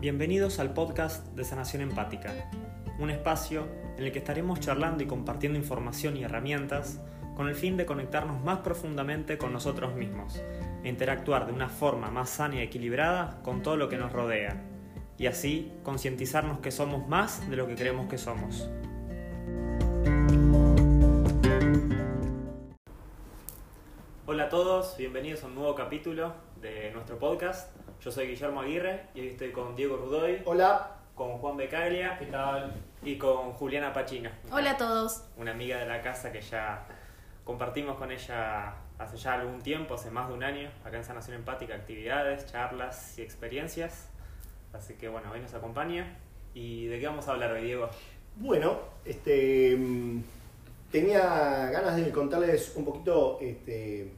Bienvenidos al podcast de Sanación Empática, un espacio en el que estaremos charlando y compartiendo información y herramientas con el fin de conectarnos más profundamente con nosotros mismos e interactuar de una forma más sana y equilibrada con todo lo que nos rodea, y así concientizarnos que somos más de lo que creemos que somos. Hola a todos, bienvenidos a un nuevo capítulo de nuestro podcast. Yo soy Guillermo Aguirre y hoy estoy con Diego Rudoy, Hola. con Juan Becaglia ¿Qué tal? y con Juliana Pachina. Hola a todos. Una amiga de la casa que ya compartimos con ella hace ya algún tiempo, hace más de un año, acá en Sanación Empática, actividades, charlas y experiencias. Así que bueno, hoy nos acompaña. ¿Y de qué vamos a hablar hoy, Diego? Bueno, este, mm, tenía ganas de contarles un poquito este,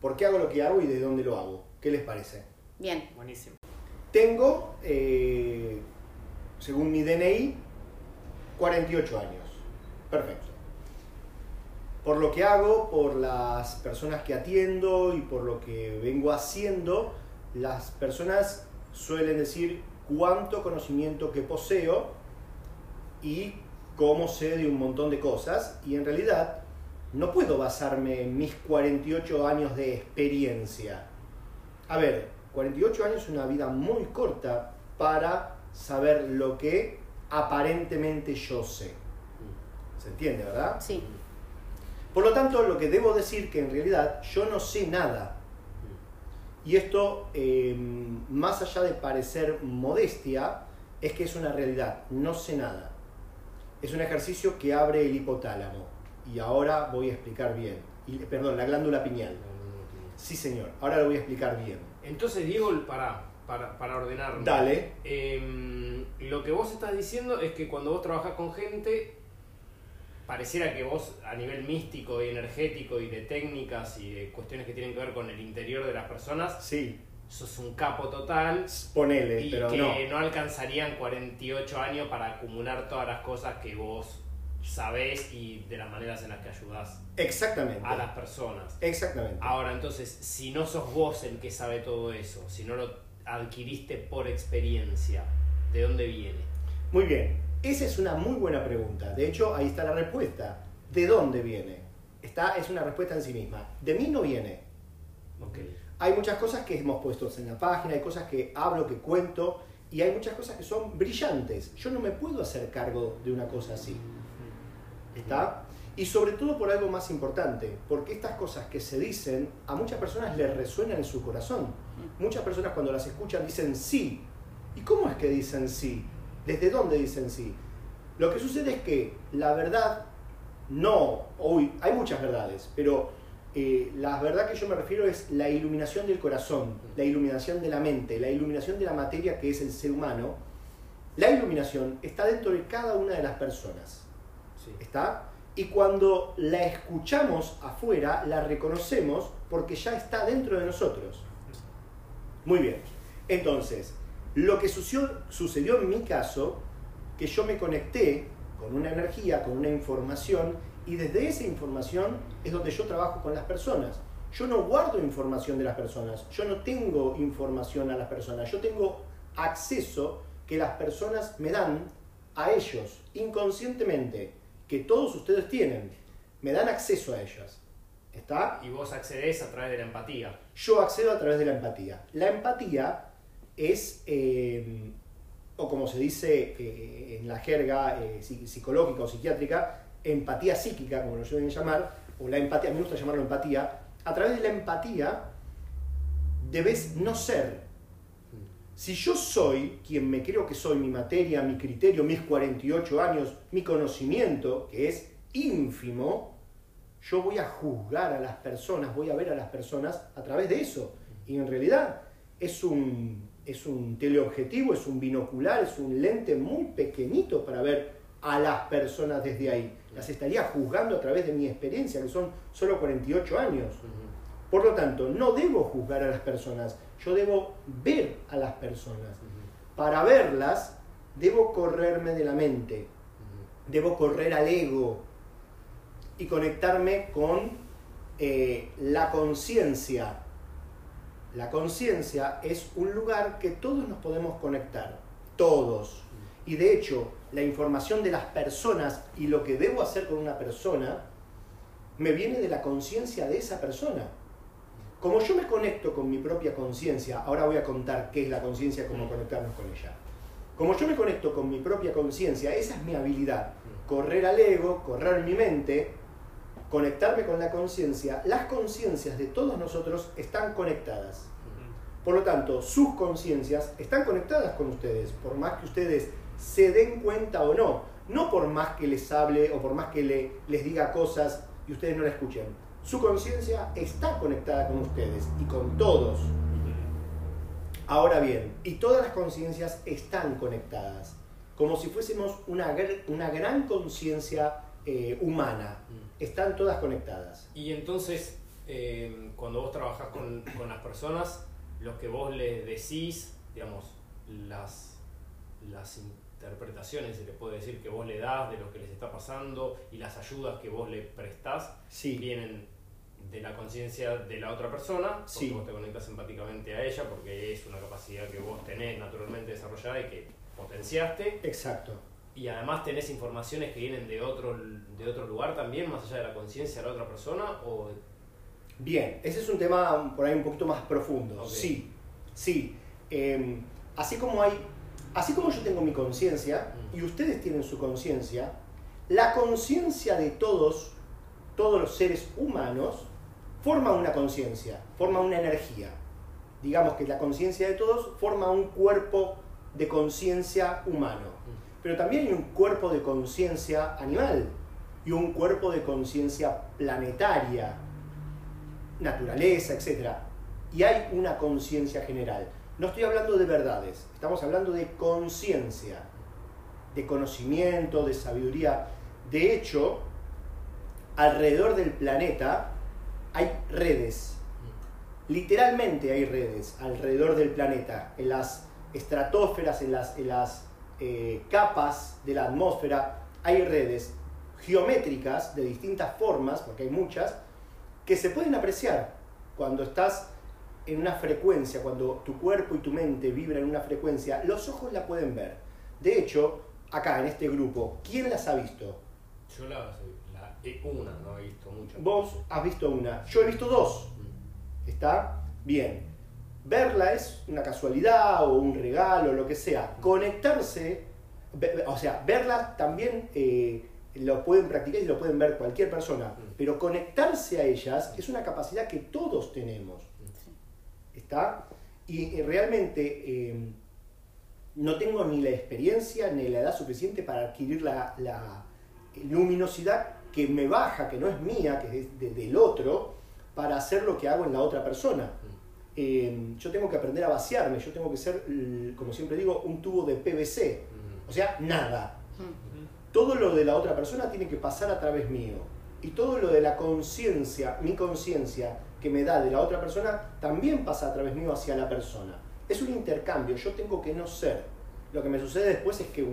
por qué hago lo que hago y de dónde lo hago. ¿Qué les parece? Bien. Buenísimo. Tengo, eh, según mi DNI, 48 años. Perfecto. Por lo que hago, por las personas que atiendo y por lo que vengo haciendo, las personas suelen decir cuánto conocimiento que poseo y cómo sé de un montón de cosas. Y en realidad no puedo basarme en mis 48 años de experiencia. A ver, 48 años es una vida muy corta para saber lo que aparentemente yo sé. ¿Se entiende, verdad? Sí. Por lo tanto, lo que debo decir que en realidad yo no sé nada. Y esto, eh, más allá de parecer modestia, es que es una realidad. No sé nada. Es un ejercicio que abre el hipotálamo. Y ahora voy a explicar bien. Y, perdón, la glándula pineal. Sí, señor. Ahora lo voy a explicar bien. Entonces, Diego, para, para, para ordenarlo. Dale. Em, lo que vos estás diciendo es que cuando vos trabajás con gente, pareciera que vos a nivel místico y energético y de técnicas y de cuestiones que tienen que ver con el interior de las personas, Sí, sos un capo total ponele, y pero que no. no. alcanzarían 48 años para acumular todas las cosas que vos sabés y de las maneras en las que ayudás Exactamente. a las personas. Exactamente. Ahora, entonces, si no sos vos el que sabe todo eso, si no lo adquiriste por experiencia, ¿de dónde viene? Muy bien. Esa es una muy buena pregunta. De hecho, ahí está la respuesta. ¿De dónde viene? Está, es una respuesta en sí misma. De mí no viene. Ok. Hay muchas cosas que hemos puesto en la página, hay cosas que hablo, que cuento, y hay muchas cosas que son brillantes. Yo no me puedo hacer cargo de una cosa así. ¿Está? Y sobre todo por algo más importante, porque estas cosas que se dicen a muchas personas les resuenan en su corazón. Muchas personas cuando las escuchan dicen sí. ¿Y cómo es que dicen sí? ¿Desde dónde dicen sí? Lo que sucede es que la verdad no, hoy hay muchas verdades, pero eh, la verdad que yo me refiero es la iluminación del corazón, la iluminación de la mente, la iluminación de la materia que es el ser humano. La iluminación está dentro de cada una de las personas. ¿Está? Y cuando la escuchamos afuera, la reconocemos porque ya está dentro de nosotros. Muy bien. Entonces, lo que sucedió, sucedió en mi caso, que yo me conecté con una energía, con una información, y desde esa información es donde yo trabajo con las personas. Yo no guardo información de las personas, yo no tengo información a las personas, yo tengo acceso que las personas me dan a ellos inconscientemente, que todos ustedes tienen, me dan acceso a ellas. ¿Está? Y vos accedés a través de la empatía. Yo accedo a través de la empatía. La empatía es, eh, o como se dice eh, en la jerga eh, psi- psicológica o psiquiátrica, empatía psíquica, como lo suelen llamar, o la empatía, me gusta llamarlo empatía, a través de la empatía debes no ser. Si yo soy quien me creo que soy, mi materia, mi criterio, mis 48 años, mi conocimiento, que es ínfimo, yo voy a juzgar a las personas, voy a ver a las personas a través de eso. Y en realidad es un, es un teleobjetivo, es un binocular, es un lente muy pequeñito para ver a las personas desde ahí. Las estaría juzgando a través de mi experiencia, que son solo 48 años. Por lo tanto, no debo juzgar a las personas, yo debo ver a las personas. Para verlas, debo correrme de la mente, debo correr al ego y conectarme con eh, la conciencia, La conciencia es un lugar que todos nos podemos conectar, todos. Y de hecho, la información de las personas y lo que debo hacer con una persona me viene de la conciencia de esa persona. Como yo me conecto con mi propia conciencia, ahora voy a contar qué es la conciencia, cómo Mm. conectarnos con ella. Como yo me conecto con mi propia conciencia, esa es mi habilidad. Mm. Correr al ego, correr mi mente, conectarme con la conciencia. Las conciencias de todos nosotros están conectadas. Por lo tanto, sus conciencias están conectadas con ustedes, por más que ustedes se den cuenta o no. No por más que les hable o por más que le- les diga cosas y ustedes no la escuchen. Su conciencia está conectada con ustedes y con todos. Ahora bien, y todas las conciencias están conectadas, como si fuésemos una, gr- una gran conciencia eh, humana. Mm. Están todas conectadas. Y entonces, eh, cuando vos trabajás con, con las personas, lo que vos les decís, digamos, las, las interpretaciones, se le puede decir, que vos le das de lo que les está pasando y las ayudas que vos le prestás, Sí, vienen de la conciencia de la otra persona, porque Sí. vos te conectas empáticamente a ella, porque es una capacidad que vos tenés naturalmente desarrollada y que potenciaste, exacto. y además tenés informaciones que vienen de otro, de otro lugar también, más allá de la conciencia de la otra persona, o Bien, ese es un tema por ahí un poquito más profundo. Sí, sí. Eh, así como hay, así como yo tengo mi conciencia Mm. y ustedes tienen su conciencia, la conciencia de todos, todos los seres humanos, forma una conciencia, forma una energía. Digamos que la conciencia de todos forma un cuerpo de conciencia humano. Pero también hay un cuerpo de conciencia animal y un cuerpo de conciencia planetaria, naturaleza, etc. Y hay una conciencia general. No estoy hablando de verdades, estamos hablando de conciencia, de conocimiento, de sabiduría. De hecho, alrededor del planeta hay redes. Literalmente hay redes alrededor del planeta, en las estratosferas, en las, las eh, capas de la atmósfera, hay redes geométricas de distintas formas, porque hay muchas, que se pueden apreciar cuando estás en una frecuencia, cuando tu cuerpo y tu mente vibran en una frecuencia, los ojos la pueden ver. De hecho, acá en este grupo, ¿quién las ha visto? yo la, la he- una, no he visto muchas. Vos has visto una, yo he visto dos. Mm. ¿Está? Bien. Verla es una casualidad o un regalo, lo que sea. Conectarse, o sea, verla también eh, lo pueden practicar y lo pueden ver cualquier persona. Mm. Pero conectarse a ellas es una capacidad que todos tenemos. ¿Está? Y, eh, realmente eh, no tengo ni la experiencia ni la edad suficiente para adquirir la, la luminosidad que me baja, que no es mía, que es de- del otro, para hacer lo que hago en la otra persona. Eh, yo tengo que aprender a vaciarme, yo tengo que ser, como siempre digo, un tubo de PVC. Mm. O sea, nada. Todo lo de la otra persona tiene que pasar a través mío. Y todo lo de la conciencia, mi conciencia que me da de la otra persona, también pasa a través mío hacia la persona. Es un intercambio, yo tengo que no ser. Lo que me sucede después es que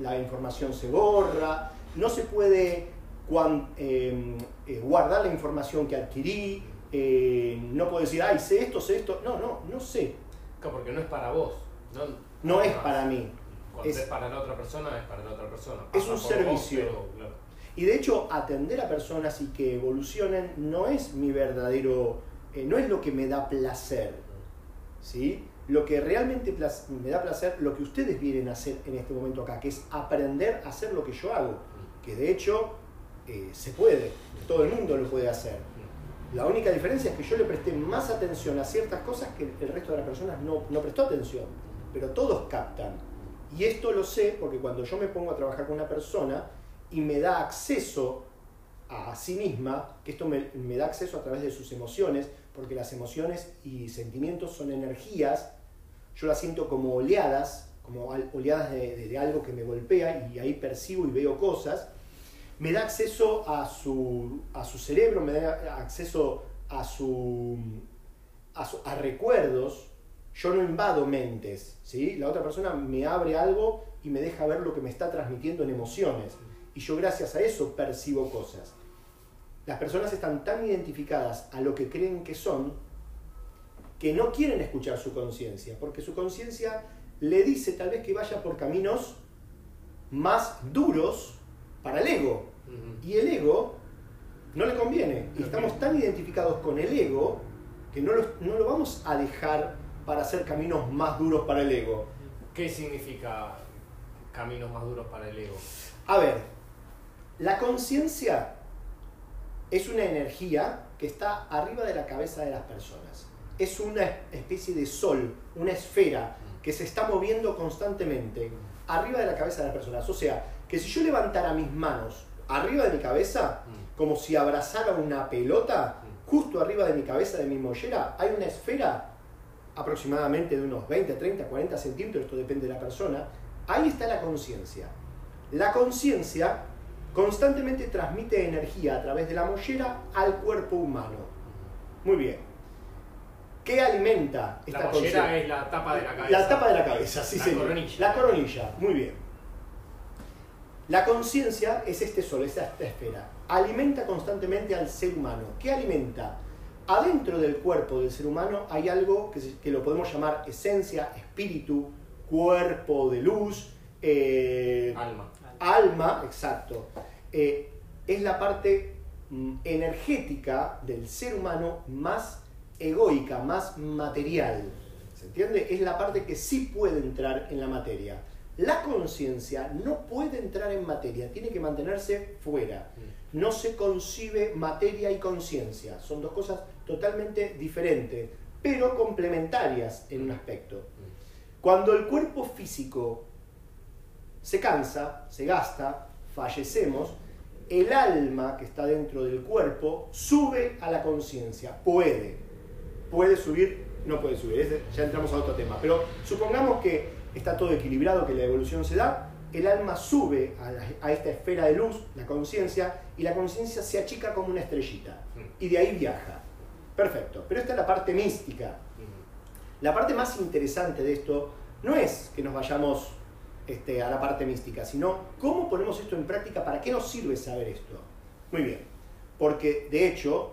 la información se borra, no se puede cuan- eh, eh, guardar la información que adquirí, eh, no puedo decir, ay, sé esto, sé esto. No, no, no sé. Porque no es para vos. No, No es para mí. Cuando es- es, para la otra persona, es para la otra persona. Es un servicio. vos, pero, claro. Y de hecho, atender a personas y que evolucionen no es mi verdadero, eh, no es lo que me da placer. ¿sí? Lo que realmente me da placer, lo que ustedes vienen a hacer en este momento acá, que es aprender a hacer lo que yo hago. Que de hecho eh, se puede, todo el mundo lo puede hacer. La única diferencia es que yo le presté más atención a ciertas cosas que el resto de las personas no, no prestó atención, pero todos captan. Y esto lo sé porque cuando yo me pongo a trabajar con una persona y me da acceso a sí misma, que esto me, me da acceso a través de sus emociones, porque las emociones y sentimientos son energías, yo las siento como oleadas, como oleadas de- de algo que me golpea y ahí percibo y veo cosas, me da acceso a su, a su cerebro, me da acceso a, su, a, su- a recuerdos, yo no invado mentes, ¿sí? La otra persona me abre algo y me deja ver lo que me está transmitiendo en emociones. Y yo gracias a eso percibo cosas. Las personas están tan identificadas a lo que creen que son que no quieren escuchar su conciencia, porque su conciencia le dice tal vez que vaya por caminos más duros para el ego. Y el ego no le conviene. Y estamos tan identificados con el ego que no lo, no lo vamos a dejar para hacer caminos más duros para el ego. ¿Qué significa caminos más duros para el ego? A ver, la conciencia es una energía que está arriba de la cabeza de las personas. Es una especie de sol, una esfera que se está moviendo constantemente arriba de la cabeza de las personas. O sea, que si yo levantara mis manos arriba de mi cabeza, Mm. como si abrazara una pelota, justo arriba de mi cabeza, de mi mollera, hay una esfera aproximadamente de unos 20, 30, 40 centímetros, esto depende de la persona. Ahí está la conciencia. La conciencia constantemente transmite energía a través de la mollera al cuerpo humano. Muy bien. ¿Qué alimenta esta La mollera es la tapa de la cabeza. La tapa de la cabeza, sí, La señor. coronilla. La coronilla, muy bien. La conciencia es este sol, es esta esfera. Alimenta constantemente al ser humano. ¿Qué alimenta? Adentro del cuerpo del ser humano hay algo que, se- que lo podemos llamar esencia, espíritu, cuerpo de luz, eh, Alma. alma, exacto. Eh, es la parte mm, energética del ser humano más egoica, más material. ¿Se entiende? Es la parte que sí puede entrar en la materia. La conciencia no puede entrar en materia, tiene que mantenerse fuera. No se concibe materia y conciencia. Son dos cosas totalmente diferentes, pero complementarias en un aspecto. Cuando el cuerpo físico se cansa, se gasta, fallecemos, el alma que está dentro del cuerpo sube a la conciencia, puede, puede subir, no puede subir, ya entramos a otro tema, pero supongamos que está todo equilibrado, que la evolución se da, el alma sube a, la- a esta esfera de luz, la conciencia, y la conciencia se achica como una estrellita, y de ahí viaja. Perfecto, pero esta es la parte mística. La parte más interesante de esto no es que nos vayamos este, a la parte mística, sino cómo ponemos esto en práctica, para qué nos sirve saber esto. Muy bien, porque de hecho,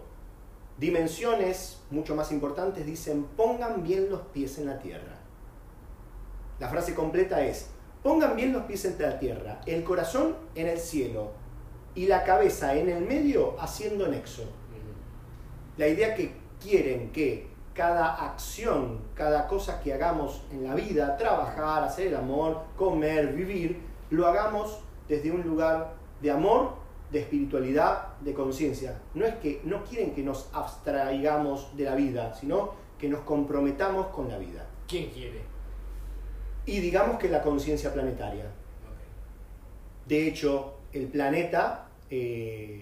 dimensiones mucho más importantes dicen pongan bien los pies en la tierra. La frase completa es, pongan bien los pies en la tierra, el corazón en el cielo y la cabeza en el medio haciendo nexo. La idea que quieren que cada acción, cada cosa que hagamos en la vida, trabajar, hacer el amor, comer, vivir, lo hagamos desde un lugar de amor, de espiritualidad, de conciencia. No es que no quieren que nos abstraigamos de la vida, sino que nos comprometamos con la vida. ¿Quién quiere? Y digamos que la conciencia planetaria. De hecho, el planeta eh,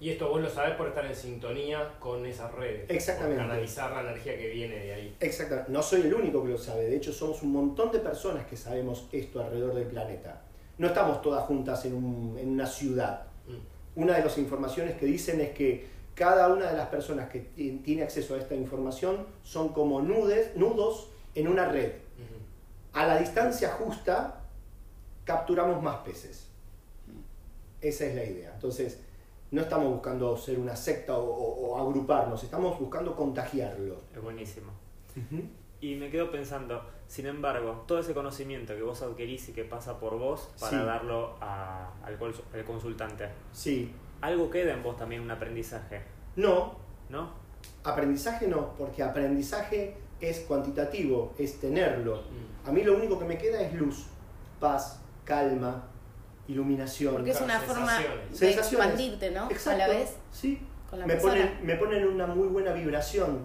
Y esto vos lo sabés por estar en sintonía con esas redes. Exactamente. Por canalizar la energía que viene de ahí. Exactamente. No soy el único que lo sabe. De hecho, somos un montón de personas que sabemos esto alrededor del planeta. No estamos todas juntas en, un- en una ciudad. Mm. Una de las informaciones que dicen es que cada una de las personas que ti- tiene acceso a esta información son como nudes, nudos en una red. A la distancia justa capturamos más peces. Esa es la idea. Entonces, no estamos buscando ser una secta o, o- o agruparnos, estamos buscando contagiarlo. Es buenísimo. Y me quedo pensando, sin embargo, todo ese conocimiento que vos adquirís y que pasa por vos para Sí. darlo a- al consultante, Sí. algo queda en vos también, un aprendizaje, No, ¿no? aprendizaje no, porque aprendizaje es cuantitativo, es tenerlo. Mm. A mí lo único que me queda es luz, paz, calma, iluminación. Porque es una forma de expandirte, ¿no? Exacto. A la vez Sí. con la Me ponen, me ponen una muy buena vibración.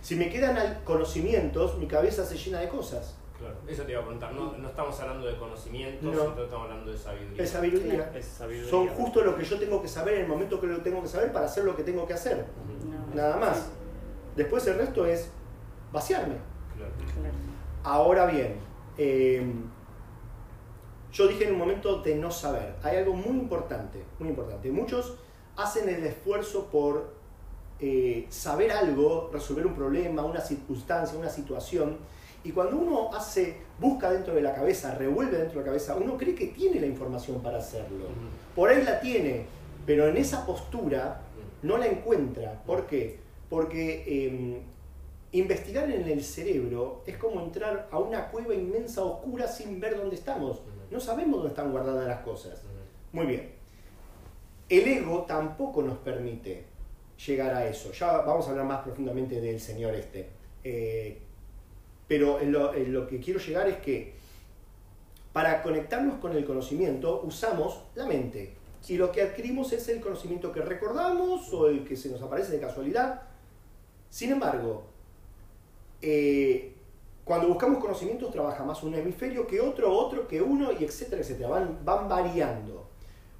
Si me quedan conocimientos, mi cabeza se llena de cosas. Claro. Eso te iba a preguntar. No, no estamos hablando de conocimientos, No. sino estamos hablando de sabiduría. Es sabiduría. Es sabiduría. Son justo lo que yo tengo que saber en el momento que lo tengo que saber para hacer lo que tengo que hacer. No, Nada más. Después el resto es vaciarme. Claro. Ahora bien, eh, yo dije en un momento de no saber. Hay algo muy importante, muy importante. Muchos hacen el esfuerzo por eh, saber algo, resolver un problema, una circunstancia, una situación. Y cuando uno hace, busca dentro de la cabeza, revuelve dentro de la cabeza, uno cree que tiene la información para hacerlo. Por ahí la tiene, pero en esa postura no la encuentra. ¿Por qué? Porque eh, investigar en el cerebro es como entrar a una cueva inmensa oscura sin ver dónde estamos. No sabemos dónde están guardadas las cosas. Muy bien. El ego tampoco nos permite llegar a eso. Ya vamos a hablar más profundamente del señor este. Eh, pero en lo, en lo que quiero llegar es que para conectarnos con el conocimiento usamos la mente. Y lo que adquirimos es el conocimiento que recordamos o el que se nos aparece de casualidad. Sin embargo, eh, cuando buscamos conocimientos trabaja más un hemisferio que otro, otro que uno, y etcétera, etcétera. Van, van variando.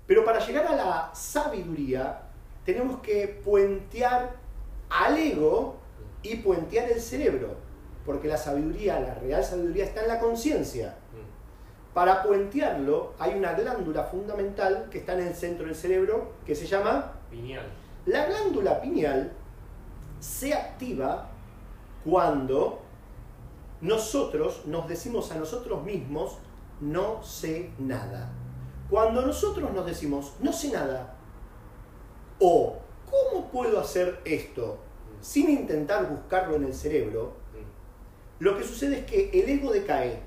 Pero para llegar a la sabiduría tenemos que puentear al ego y puentear el cerebro. Porque la sabiduría, la real sabiduría está en la conciencia. Para puentearlo hay una glándula fundamental que está en el centro del cerebro que se llama Pineal. La glándula pineal se activa cuando nosotros nos decimos a nosotros mismos no sé nada. Cuando nosotros nos decimos no sé nada o ¿cómo puedo hacer esto? sin intentar buscarlo en el cerebro, lo que sucede es que el ego decae.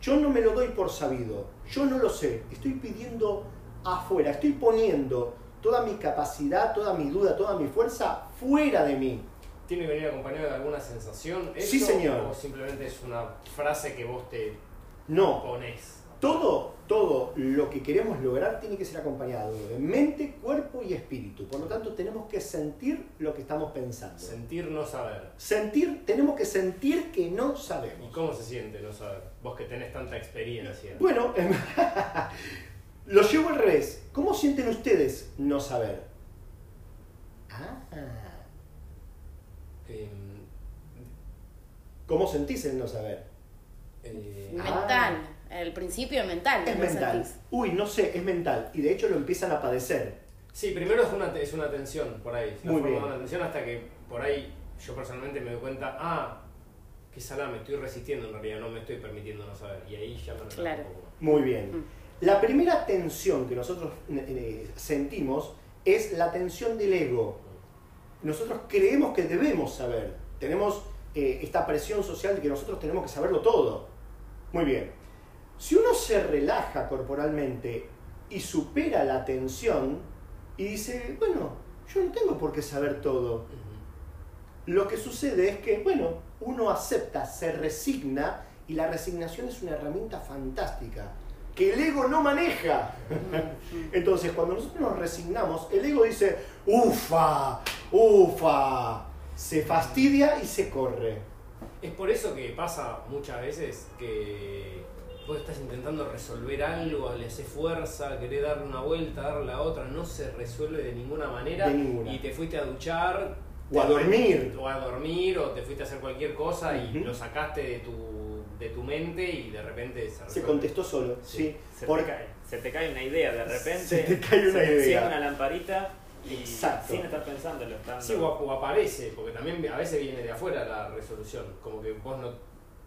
Yo no me lo doy por sabido, yo no lo sé, estoy pidiendo afuera, estoy poniendo toda mi capacidad, toda mi duda, toda mi fuerza fuera de mí. ¿Tiene que venir acompañado de alguna sensación? Sí, eso, señor. ¿O simplemente es una frase que vos te No, pones? todo, todo lo que queremos lograr tiene que ser acompañado de mente, cuerpo y espíritu. Por lo tanto, tenemos que sentir lo que estamos pensando. Sentir no saber. Sentir, tenemos que sentir que no ¿Y sabemos. cómo se siente no saber? Vos que tenés tanta experiencia. Bueno, lo llevo al revés. ¿Cómo sienten ustedes no saber? Ah, Em, ¿cómo sentís el no saber? eh, Mental. El principio es mental. Es ¿no mental. sentís? Uy, no sé, es mental. Y de hecho lo empiezan a padecer. Sí, primero es una, es una tensión por ahí. La Muy forma bien. una tensión hasta que por ahí yo personalmente me doy cuenta, ah, qué salada, me estoy resistiendo en realidad, no me estoy permitiendo no saber. Y ahí ya me Claro. un poco. Muy bien. La primera tensión que nosotros eh, sentimos es la tensión del ego. Nosotros creemos que debemos saber. Tenemos eh, esta presión social de que nosotros tenemos que saberlo todo. Muy bien. Si uno se relaja corporalmente y supera la tensión y dice, bueno, yo no tengo por qué saber todo. Lo que sucede es que, bueno, uno acepta, se resigna y la resignación es una herramienta fantástica que el ego no maneja. Entonces, cuando nosotros nos resignamos, el ego dice, ufa, ufa, se fastidia y se corre. Es por eso que pasa muchas veces que vos estás intentando resolver algo, le haces fuerza, querés darle una vuelta, darle la otra, no se resuelve de ninguna manera De ninguna. y te fuiste a duchar O a dormir. o a dormir o te fuiste a hacer cualquier cosa y lo sacaste de tu, de tu mente y de repente se Se contestó solo, Sí. sí. Se, Por- te cae, se te cae una idea de repente. Se te cae una se te enciende idea. una lamparita y Exacto. sin estar pensándolo. Estando... Sí, o, o aparece, porque también a veces viene de afuera la resolución, como que vos no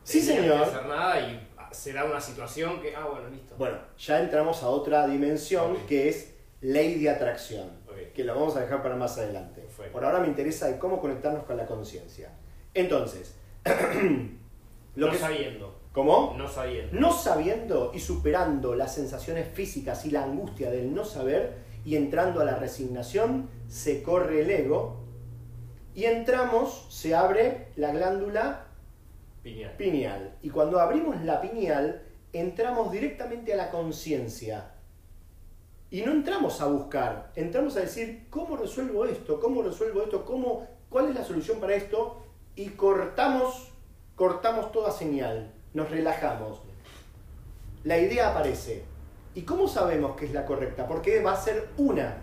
Sí, señor. que hacer nada y se da una situación que, ah, bueno, listo. Bueno, ya entramos a otra dimensión que es ley de atracción, que la vamos a dejar para más adelante. Perfecto. Por ahora me interesa de cómo conectarnos con la conciencia. Entonces, lo no que sabiendo, ¿Cómo? no sabiendo. No sabiendo y superando las sensaciones físicas y la angustia del no saber y entrando a la resignación, se corre el ego y entramos, se abre la glándula pineal. Y cuando abrimos la pineal, entramos directamente a la conciencia. Y no entramos a buscar, entramos a decir, ¿cómo resuelvo esto? ¿Cómo resuelvo esto? ¿Cómo, ¿Cuál es la solución para esto? Y cortamos, cortamos toda señal, nos relajamos. La idea aparece. ¿Y cómo sabemos que es la correcta? Porque va a ser una,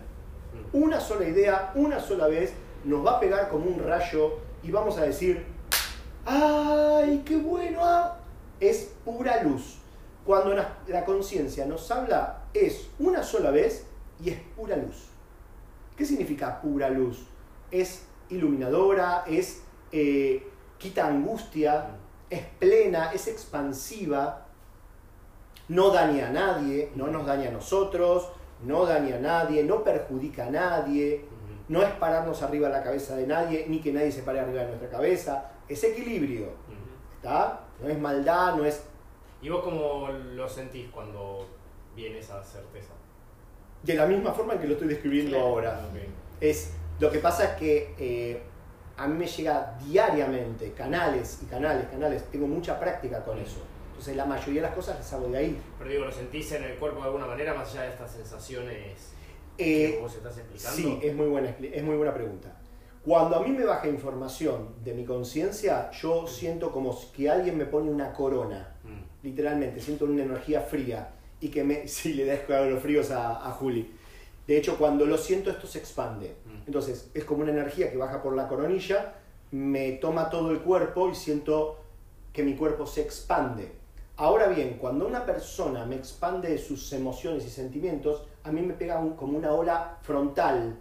una sola idea, una sola vez, nos va a pegar como un rayo y vamos a decir, ¡ay, qué bueno! ah". Es pura luz. Cuando la, conciencia nos habla, es una sola vez y es pura luz. ¿Qué significa pura luz? Es iluminadora, es eh, quita angustia, es plena, es expansiva, no daña a nadie, no nos daña a nosotros, no daña a nadie, no perjudica a nadie. No es pararnos arriba de la cabeza de nadie, ni que nadie se pare arriba de nuestra cabeza. Es equilibrio. ¿Está? No es maldad, no es ¿Y vos cómo lo sentís cuando viene esa certeza? de la misma forma en que lo estoy describiendo ahora. Es, lo que pasa es que eh, a mí me llega diariamente canales y canales, canales. Tengo mucha práctica con eso. Entonces la mayoría de las cosas las hago de ahí. Pero digo, ¿lo sentís en el cuerpo de alguna manera más allá de estas sensaciones Eh, que vos estás explicando? Sí, es muy, buena, es muy buena pregunta. Cuando a mí me baja información de mi conciencia, yo siento como que alguien me pone una corona. Mm. Literalmente, siento una energía fría. Y que me. Sí, le dejo los fríos a, a Juli. De hecho, cuando lo siento, esto se expande. Mm. Entonces, es como una energía que baja por la coronilla, me toma todo el cuerpo y siento que mi cuerpo se expande. Ahora bien, cuando una persona me expande sus emociones y sentimientos, a mí me pega un- como una ola frontal,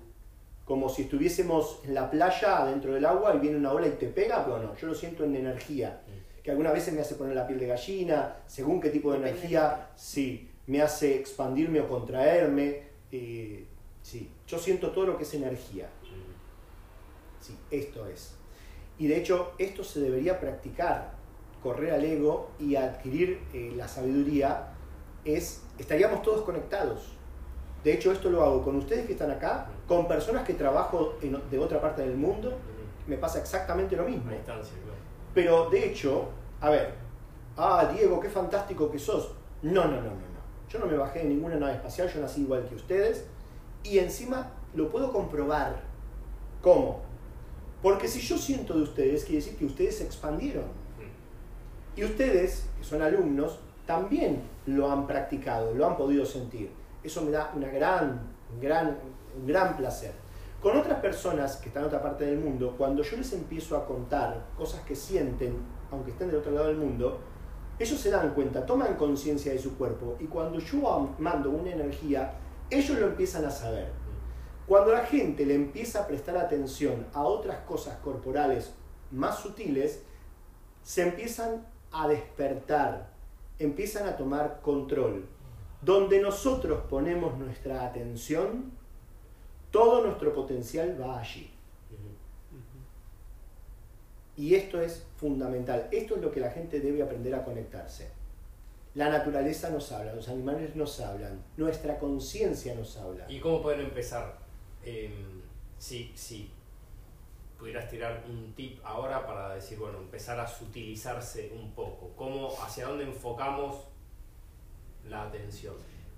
como si estuviésemos en la playa adentro del agua y viene una ola y te pega, pero no, yo lo siento en energía, que algunas veces me hace poner la piel de gallina, según qué tipo de energía, sí, me hace expandirme o contraerme, eh, sí, yo siento todo lo que es energía. Mm. Sí, esto es. Y de hecho, esto se debería practicar, correr al ego y adquirir eh, la sabiduría, es, estaríamos todos conectados. De hecho, esto lo hago con ustedes que están acá, con personas que trabajo en- de otra parte del mundo, Mm. me pasa exactamente lo mismo. Pero de hecho, a ver, ah, Diego, qué fantástico que sos. No, no, no, no, no. Yo no me bajé de ninguna nave espacial, yo nací igual que ustedes. Y encima lo puedo comprobar. ¿Cómo? Porque si yo siento de ustedes, quiere decir que ustedes se expandieron. Mm. Y ustedes, que son alumnos, también lo han practicado, lo han podido sentir. Eso me da una gran, gran, un gran placer. Con otras personas que están en otra parte del mundo, cuando yo les empiezo a contar cosas que sienten, aunque estén del otro lado del mundo, ellos se dan cuenta, toman conciencia de su cuerpo y cuando yo mando una energía, ellos lo empiezan a saber. Cuando la gente le empieza a prestar atención a otras cosas corporales más sutiles, se empiezan a despertar, empiezan a tomar control. Donde nosotros ponemos nuestra atención, todo nuestro potencial va allí. Y esto es fundamental. Esto es lo que la gente debe aprender a conectarse. La naturaleza nos habla, los animales nos hablan, nuestra conciencia nos habla. ¿Y cómo pueden empezar? Eh, si, si pudieras tirar un tip ahora para decir, bueno, empezar a sutilizarse un poco. ¿Cómo, hacia dónde enfocamos la atención?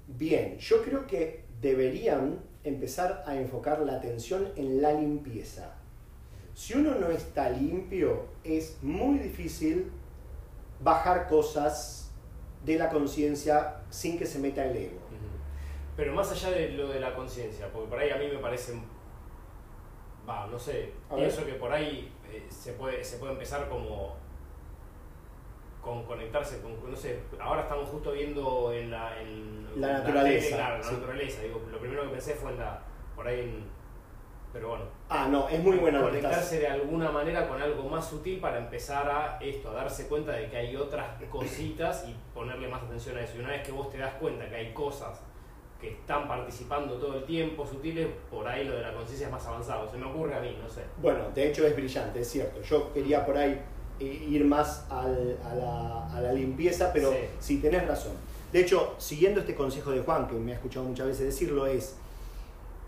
Bien, yo creo que deberían empezar a enfocar la atención en la limpieza. Si uno no está limpio, es muy difícil bajar cosas de la conciencia sin que se meta el ego. Pero más allá de lo de la conciencia, porque por ahí a mí me parece, va, no sé, A pienso que por ahí eh, se, puede, se puede empezar como con conectarse con, no sé, ahora estamos justo viendo en la, en La naturaleza, tele, claro, la sí. naturaleza, digo, lo primero que pensé fue en la, por ahí en, pero bueno, Ah, no, es muy buena lo que conectarse de alguna manera con algo más sutil para empezar a esto, a darse cuenta de que hay otras cositas y ponerle más atención a eso. Y una vez que vos te das cuenta que hay cosas que están participando todo el tiempo sutiles, por ahí lo de la conciencia es más avanzado. Se me ocurre a mí, no sé. Bueno, de hecho es brillante, es cierto. Yo quería por ahí eh, ir más al- a, la, a la limpieza, pero Sí. sí. tenés razón. De hecho, siguiendo este consejo de Juan, que me ha escuchado muchas veces decirlo, es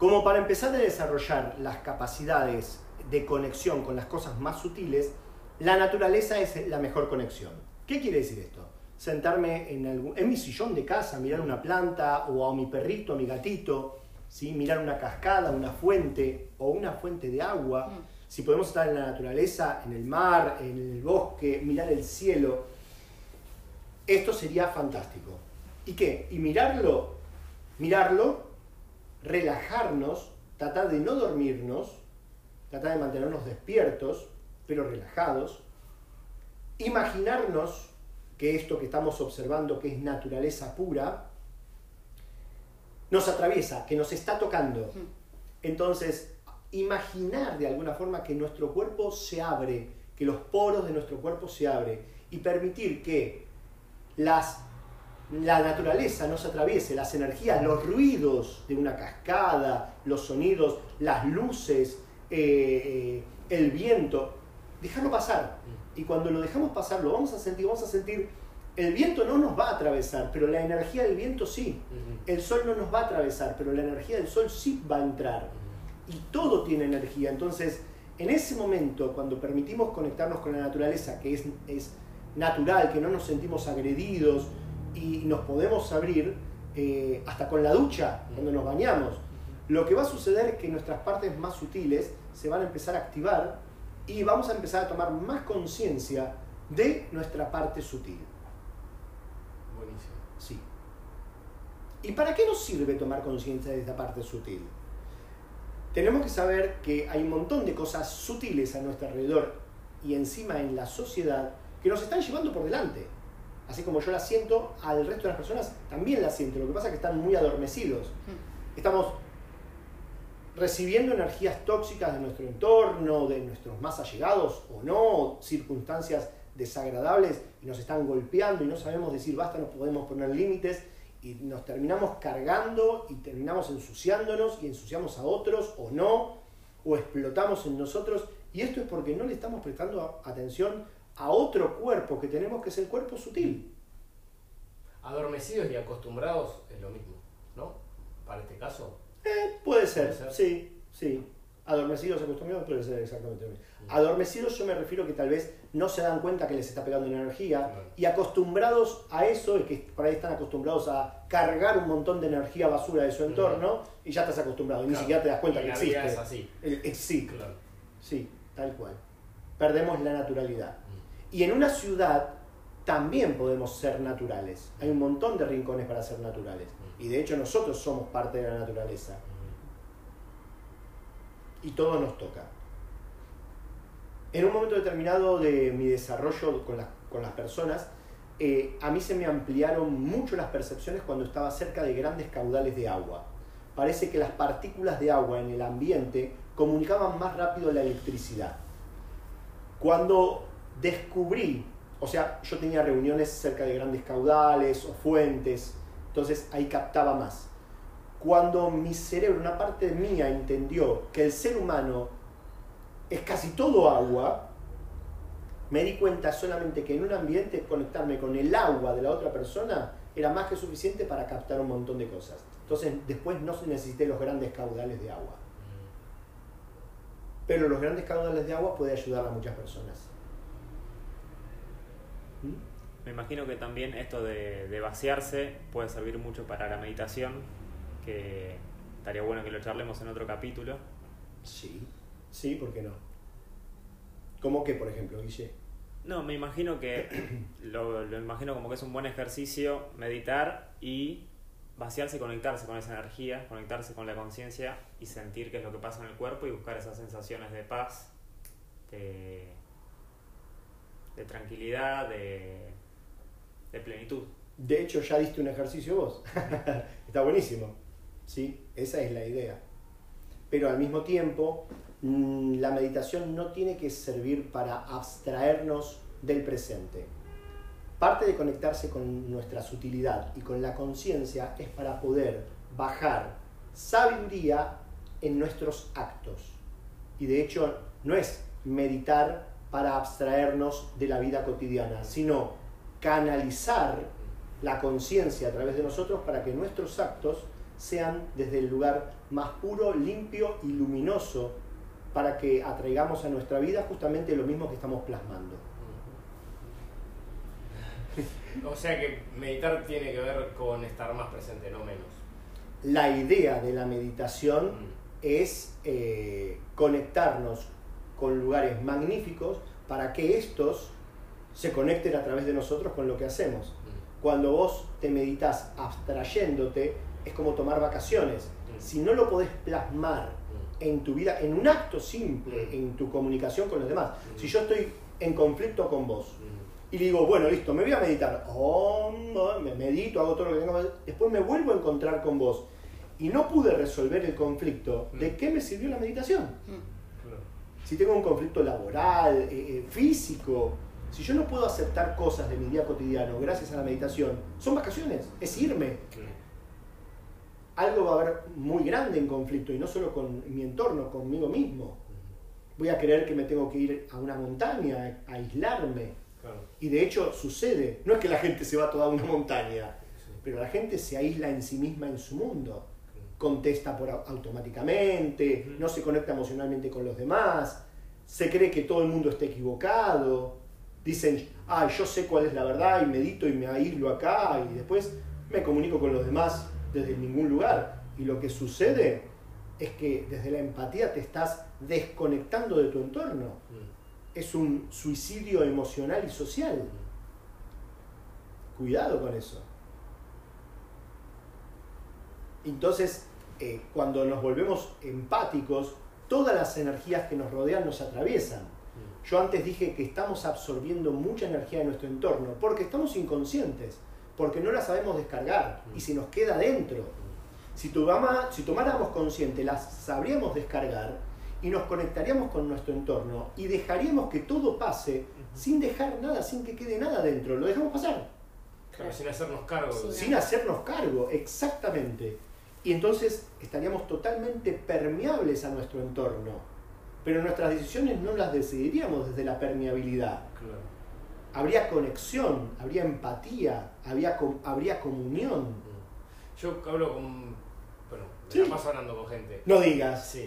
como para empezar a desarrollar las capacidades de conexión con las cosas más sutiles, la naturaleza es la mejor conexión. ¿Qué quiere decir esto? Sentarme en, algún, en mi sillón de casa, mirar una planta o a mi perrito, a mi gatito, ¿sí? mirar una cascada, una fuente o una fuente de agua. Mm. Si podemos estar en la naturaleza, en el mar, en el bosque, mirar el cielo, esto sería fantástico. ¿Y qué? Y mirarlo, mirarlo, relajarnos, tratar de no dormirnos, tratar de mantenernos despiertos, pero relajados, imaginarnos que esto que estamos observando, que es naturaleza pura, nos atraviesa, que nos está tocando. Entonces, imaginar de alguna forma que nuestro cuerpo se abre, que los poros de nuestro cuerpo se abren y permitir que las la naturaleza nos atraviese, las energías, los ruidos de una cascada, los sonidos, las luces, eh, eh, el viento, dejarlo pasar. Y cuando lo dejamos pasar, lo vamos a sentir, vamos a sentir, el viento no nos va a atravesar, pero la energía del viento sí. El sol no nos va a atravesar, pero la energía del sol sí va a entrar. Y todo tiene energía. Entonces, en ese momento, cuando permitimos conectarnos con la naturaleza, que es, es natural, que no nos sentimos agredidos, y nos podemos abrir eh, hasta con la ducha, cuando nos bañamos. Lo que va a suceder es que nuestras partes más sutiles se van a empezar a activar y vamos a empezar a tomar más conciencia de nuestra parte sutil. Buenísimo. Sí. ¿Y para qué nos sirve tomar conciencia de esta parte sutil? Tenemos que saber que hay un montón de cosas sutiles a nuestro alrededor y encima en la sociedad que nos están llevando por delante así como yo la siento, al resto de las personas también la sienten. Lo que pasa es que están muy adormecidos. Mm. Estamos recibiendo energías tóxicas de nuestro entorno, de nuestros más allegados o no, circunstancias desagradables y nos están golpeando y no sabemos decir basta, no podemos poner límites y nos terminamos cargando y terminamos ensuciándonos y ensuciamos a otros o no, o explotamos en nosotros y esto es porque no le estamos prestando atención a otro cuerpo que tenemos que es el cuerpo sutil. Adormecidos y acostumbrados es lo mismo, ¿no? Para este caso. Eh, puede, ser, sí, sí. Adormecidos, acostumbrados puede ser exactamente lo mismo. Mm. Adormecidos yo me refiero que tal vez no se dan cuenta que les está pegando una energía y acostumbrados a eso, y que por ahí están acostumbrados a cargar un montón de energía basura de su entorno y ya estás acostumbrado y ni siquiera te das cuenta que existe. Es así. sí, claro. sí, tal cual. Perdemos la naturalidad. Y en una ciudad también podemos ser naturales. Hay un montón de rincones para ser naturales. Y de hecho nosotros somos parte de la naturaleza. Y todo nos toca. En un momento determinado de mi desarrollo con, las personas, eh, a mí se me ampliaron mucho las percepciones cuando estaba cerca de grandes caudales de agua. Parece que las partículas de agua en el ambiente comunicaban más rápido la electricidad. Cuando descubrí, o sea, yo tenía reuniones cerca de grandes caudales o fuentes, entonces ahí captaba más. Cuando mi cerebro, una parte mía, entendió que el ser humano es casi todo agua, me di cuenta solamente que en un ambiente conectarme con el agua de la otra persona era más que suficiente para captar un montón de cosas. Entonces después no necesité los grandes caudales de agua. Pero los grandes caudales de agua puede ayudar a muchas personas. Me imagino que también esto de, vaciarse puede servir mucho para la meditación, que estaría bueno que lo charlemos en otro capítulo. Sí, sí, ¿por qué no? ¿Cómo que, por ejemplo, Guille? No, me imagino que lo, lo, imagino como que es un buen ejercicio meditar y vaciarse y conectarse con esa energía, conectarse con la conciencia y sentir qué es lo que pasa en el cuerpo y buscar esas sensaciones de paz, de, de tranquilidad, de, de plenitud. De hecho, ya diste un ejercicio vos. Está buenísimo. ¿Sí? Esa es la idea. Pero al mismo tiempo, mm, la meditación no tiene que servir para abstraernos del presente. Parte de conectarse con nuestra sutilidad y con la conciencia es para poder bajar sabiduría en nuestros actos. Y de hecho, no es meditar para abstraernos de la vida cotidiana, sino canalizar la conciencia a través de nosotros para que nuestros actos sean desde el lugar más puro, limpio y luminoso, para que atraigamos a nuestra vida justamente lo mismo que estamos plasmando. O sea que meditar tiene que ver con estar más presente, no menos. La idea de la meditación mm. es eh, conectarnos con lugares magníficos para que estos se conecten a través de nosotros con lo que hacemos. Mm. Cuando vos te meditas abstrayéndote, es como tomar vacaciones. Mm. Si no lo podés plasmar mm. en tu vida, en un acto simple, en tu comunicación con los demás. Si yo estoy en conflicto con vos y digo, bueno, listo, me voy a meditar, oh, me medito, hago todo lo que tengo que hacer, después me vuelvo a encontrar con vos y no pude resolver el conflicto, ¿de qué me sirvió la meditación? Si tengo un conflicto laboral, eh, eh, físico, Si yo no puedo aceptar cosas de mi día cotidiano gracias a la meditación, son vacaciones, es irme. Algo va a haber muy grande en conflicto y no solo con mi entorno, conmigo mismo. Voy a creer que me tengo que ir a una montaña, a aislarme. Claro. Y de hecho sucede. No es que la gente se va toda a una montaña, Sí. pero la gente se aísla en sí misma en su mundo. Contesta por au- automáticamente, no se conecta emocionalmente con los demás, se cree que todo el mundo está equivocado. Dicen, ah, yo sé cuál es la verdad y medito y me aíslo acá y después me comunico con los demás desde ningún lugar. Y lo que sucede es que desde la empatía te estás desconectando de tu entorno. Mm. Es un suicidio emocional y social. Cuidado con eso. Entonces, eh, cuando nos volvemos empáticos, todas las energías que nos rodean nos atraviesan. Yo antes dije que estamos absorbiendo mucha energía de nuestro entorno porque estamos inconscientes, porque no la sabemos descargar y se nos queda dentro. Si, tomama- si tomáramos consciente, las sabríamos descargar y nos conectaríamos con nuestro entorno y dejaríamos que todo pase sin dejar nada, sin que quede nada dentro. Lo dejamos pasar, Claro, sin hacernos cargo. Sin hacernos cargo, exactamente. Y entonces estaríamos totalmente permeables a nuestro entorno. Pero nuestras decisiones no las decidiríamos desde la permeabilidad. Claro. Habría conexión, habría empatía, habría, habría comunión. Mm. Yo hablo con. Bueno, me Sí. la paso hablando con gente. No digas, Sí.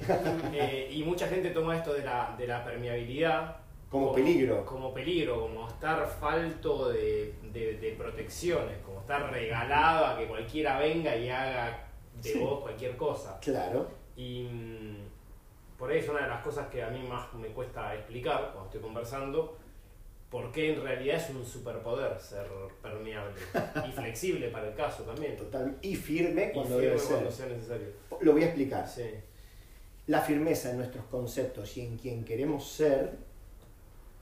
Eh, y mucha gente toma esto de la, de la permeabilidad como peligro. Como peligro, como estar falto de, de- de protecciones, como estar regalado a que cualquiera venga y haga de Sí. vos cualquier cosa. Claro, Y mm, por ahí es una de las cosas que a mí más me cuesta explicar cuando estoy conversando, por qué en realidad es un superpoder ser permeable y flexible para el caso también. total. Y firme Y cuando firme debe cuando ser. sea necesario. Lo voy a explicar. Sí. La firmeza en nuestros conceptos y en quien queremos ser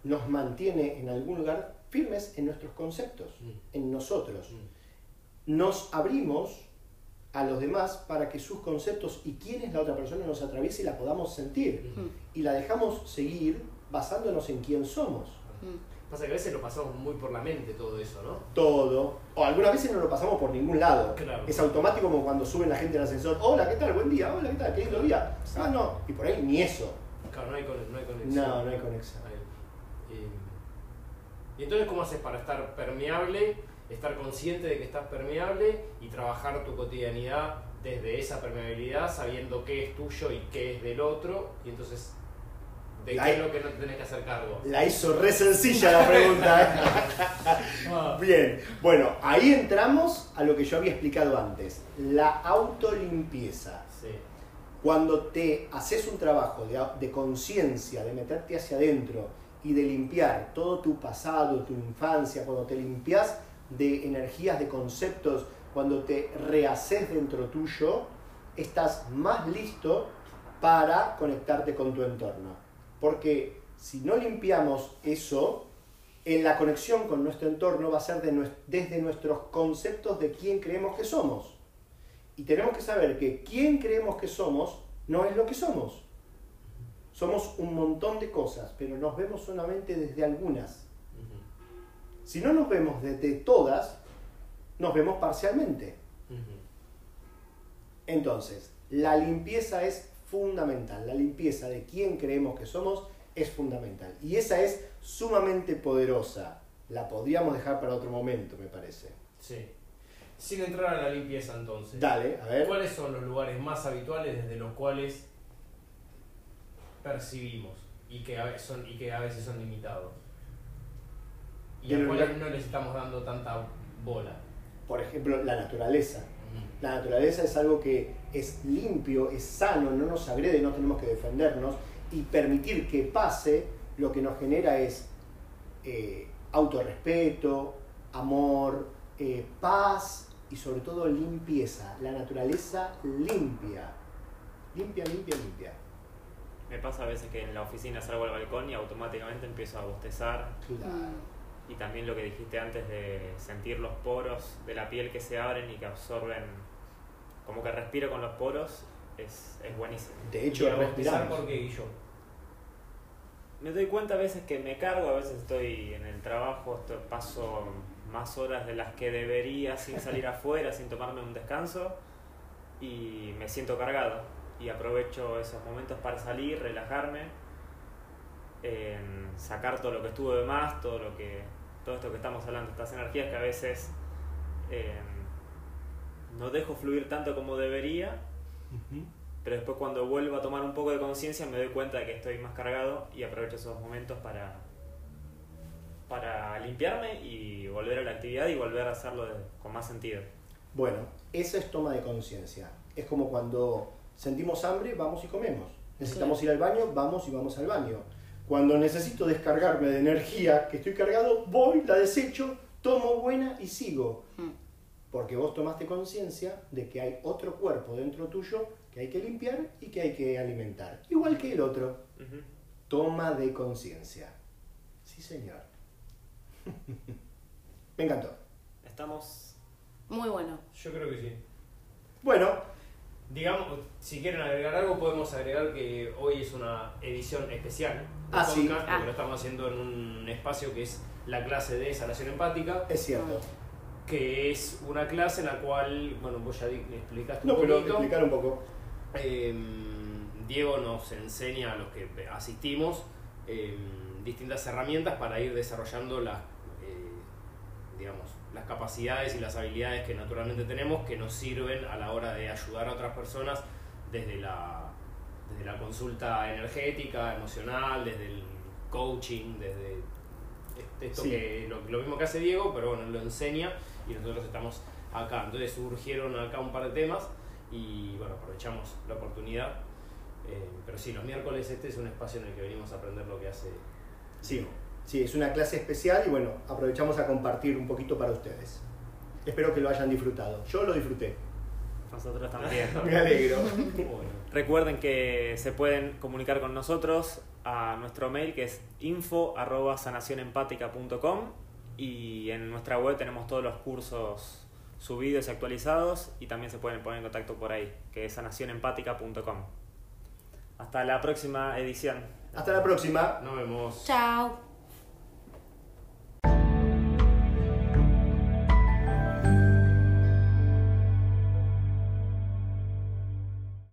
nos mantiene en algún lugar firmes en nuestros conceptos, Mm. en nosotros. Mm. Nos abrimos a los demás para que sus conceptos y quién es la otra persona nos atraviese y la podamos sentir. Mm. Y la dejamos seguir basándonos en quién somos. Mm. Pasa que a veces lo pasamos muy por la mente todo eso, ¿no? Todo. O algunas veces no lo pasamos por ningún lado. Claro. Es automático como cuando suben la gente al ascensor. Hola, ¿qué tal? Buen día. Hola, ¿qué tal? ¿Qué lindo día? Ah, no. Y por ahí ni eso. Claro, no hay, con- no hay conexión. No, no hay conexión. Ahí. Y, y entonces, ¿cómo haces para estar permeable, estar consciente de que estás permeable y trabajar tu cotidianidad desde esa permeabilidad, sabiendo qué es tuyo y qué es del otro? Y entonces, ¿de La- qué es lo que no te tenés que hacer cargo? La hizo re sencilla la pregunta. ¿eh? Ah, Bien, bueno, ahí entramos a lo que yo había explicado antes, la autolimpieza. sí. Cuando te haces un trabajo de, de conciencia, de meterte hacia adentro y de limpiar todo tu pasado, tu infancia, cuando te limpias de energías, de conceptos, cuando te rehaces dentro tuyo, estás más listo para conectarte con tu entorno. Porque si no limpiamos eso, en la conexión con nuestro entorno va a ser de desde nuestros conceptos de quién creemos que somos. Y tenemos que saber que quién creemos que somos no es lo que somos. Somos un montón de cosas, pero nos vemos solamente desde algunas. Si no nos vemos desde todas, nos vemos parcialmente. Entonces, la limpieza es fundamental. La limpieza de quién creemos que somos es fundamental. Y esa es sumamente poderosa. La podríamos dejar para otro momento, me parece. Sí. Sin entrar a la limpieza entonces. Dale, a ver. ¿Cuáles son los lugares más habituales desde los cuales percibimos y que a veces son, y que a veces son limitados? Y a cuáles no les estamos dando tanta bola. Por ejemplo, la naturaleza. La naturaleza es algo que es limpio, es sano, no nos agrede, no tenemos que defendernos y permitir que pase lo que nos genera es eh, autorrespeto, amor, eh, paz y sobre todo limpieza. La naturaleza limpia. Limpia, limpia, limpia. Me pasa a veces que en la oficina salgo al balcón y automáticamente empiezo a bostezar. Claro. Y también lo que dijiste antes de sentir los poros de la piel que se abren y que absorben, como que respiro con los poros, es, es buenísimo. De hecho, respiramos. por qué, Guillo? me doy cuenta a veces que me cargo, a veces estoy en el trabajo, paso más horas de las que debería sin salir afuera, sin tomarme un descanso y me siento cargado y aprovecho esos momentos para salir, relajarme, en sacar todo lo que estuvo de más, todo lo que todo esto que estamos hablando, estas energías que a veces eh, no dejo fluir tanto como debería pero después cuando vuelvo a tomar un poco de conciencia me doy cuenta de que estoy más cargado y aprovecho esos momentos para, para limpiarme y volver a la actividad y volver a hacerlo de- con más sentido. Bueno, eso es toma de conciencia. Es como cuando sentimos hambre, vamos y comemos. Necesitamos ir al baño, vamos y vamos al baño. Cuando necesito descargarme de energía, que estoy cargado, voy, la desecho, tomo buena y sigo. Mm. Porque vos tomaste conciencia de que hay otro cuerpo dentro tuyo que hay que limpiar y que hay que alimentar. Igual que el otro. Toma de conciencia. Sí, señor. Me encantó. Estamos... Muy bueno. Yo creo que sí. Bueno, Digamos, si quieren agregar algo, podemos agregar que hoy es una edición especial de Ah, sí. podcast, porque Ah. lo estamos haciendo en un espacio que es la clase de sanación empática, es cierto. que es una clase en la cual, bueno, vos ya explicaste No, un pero poquito. explicar un poco. Eh, Diego nos enseña a los que asistimos eh, distintas herramientas para ir desarrollando las, digamos, las capacidades y las habilidades que naturalmente tenemos que nos sirven a la hora de ayudar a otras personas desde la, desde la consulta energética, emocional, desde el coaching, desde esto Sí. que lo, lo mismo que hace Diego, pero bueno, lo enseña y nosotros estamos acá. Entonces surgieron acá un par de temas y bueno, aprovechamos la oportunidad. Eh, pero sí, los miércoles este es un espacio en el que venimos a aprender lo que hace. Sí, sí, es una clase especial y bueno, aprovechamos a compartir un poquito para ustedes. Espero que lo hayan disfrutado. Yo lo disfruté. Nosotros también. Me alegro. Bueno, Recuerden que se pueden comunicar con nosotros a nuestro mail que es info arroba sanacionempática.com y en nuestra web tenemos todos los cursos subidos y actualizados y también se pueden poner en contacto por ahí, que es sanacionempática.com. Hasta la próxima edición. Hasta la próxima. nos vemos. Chao.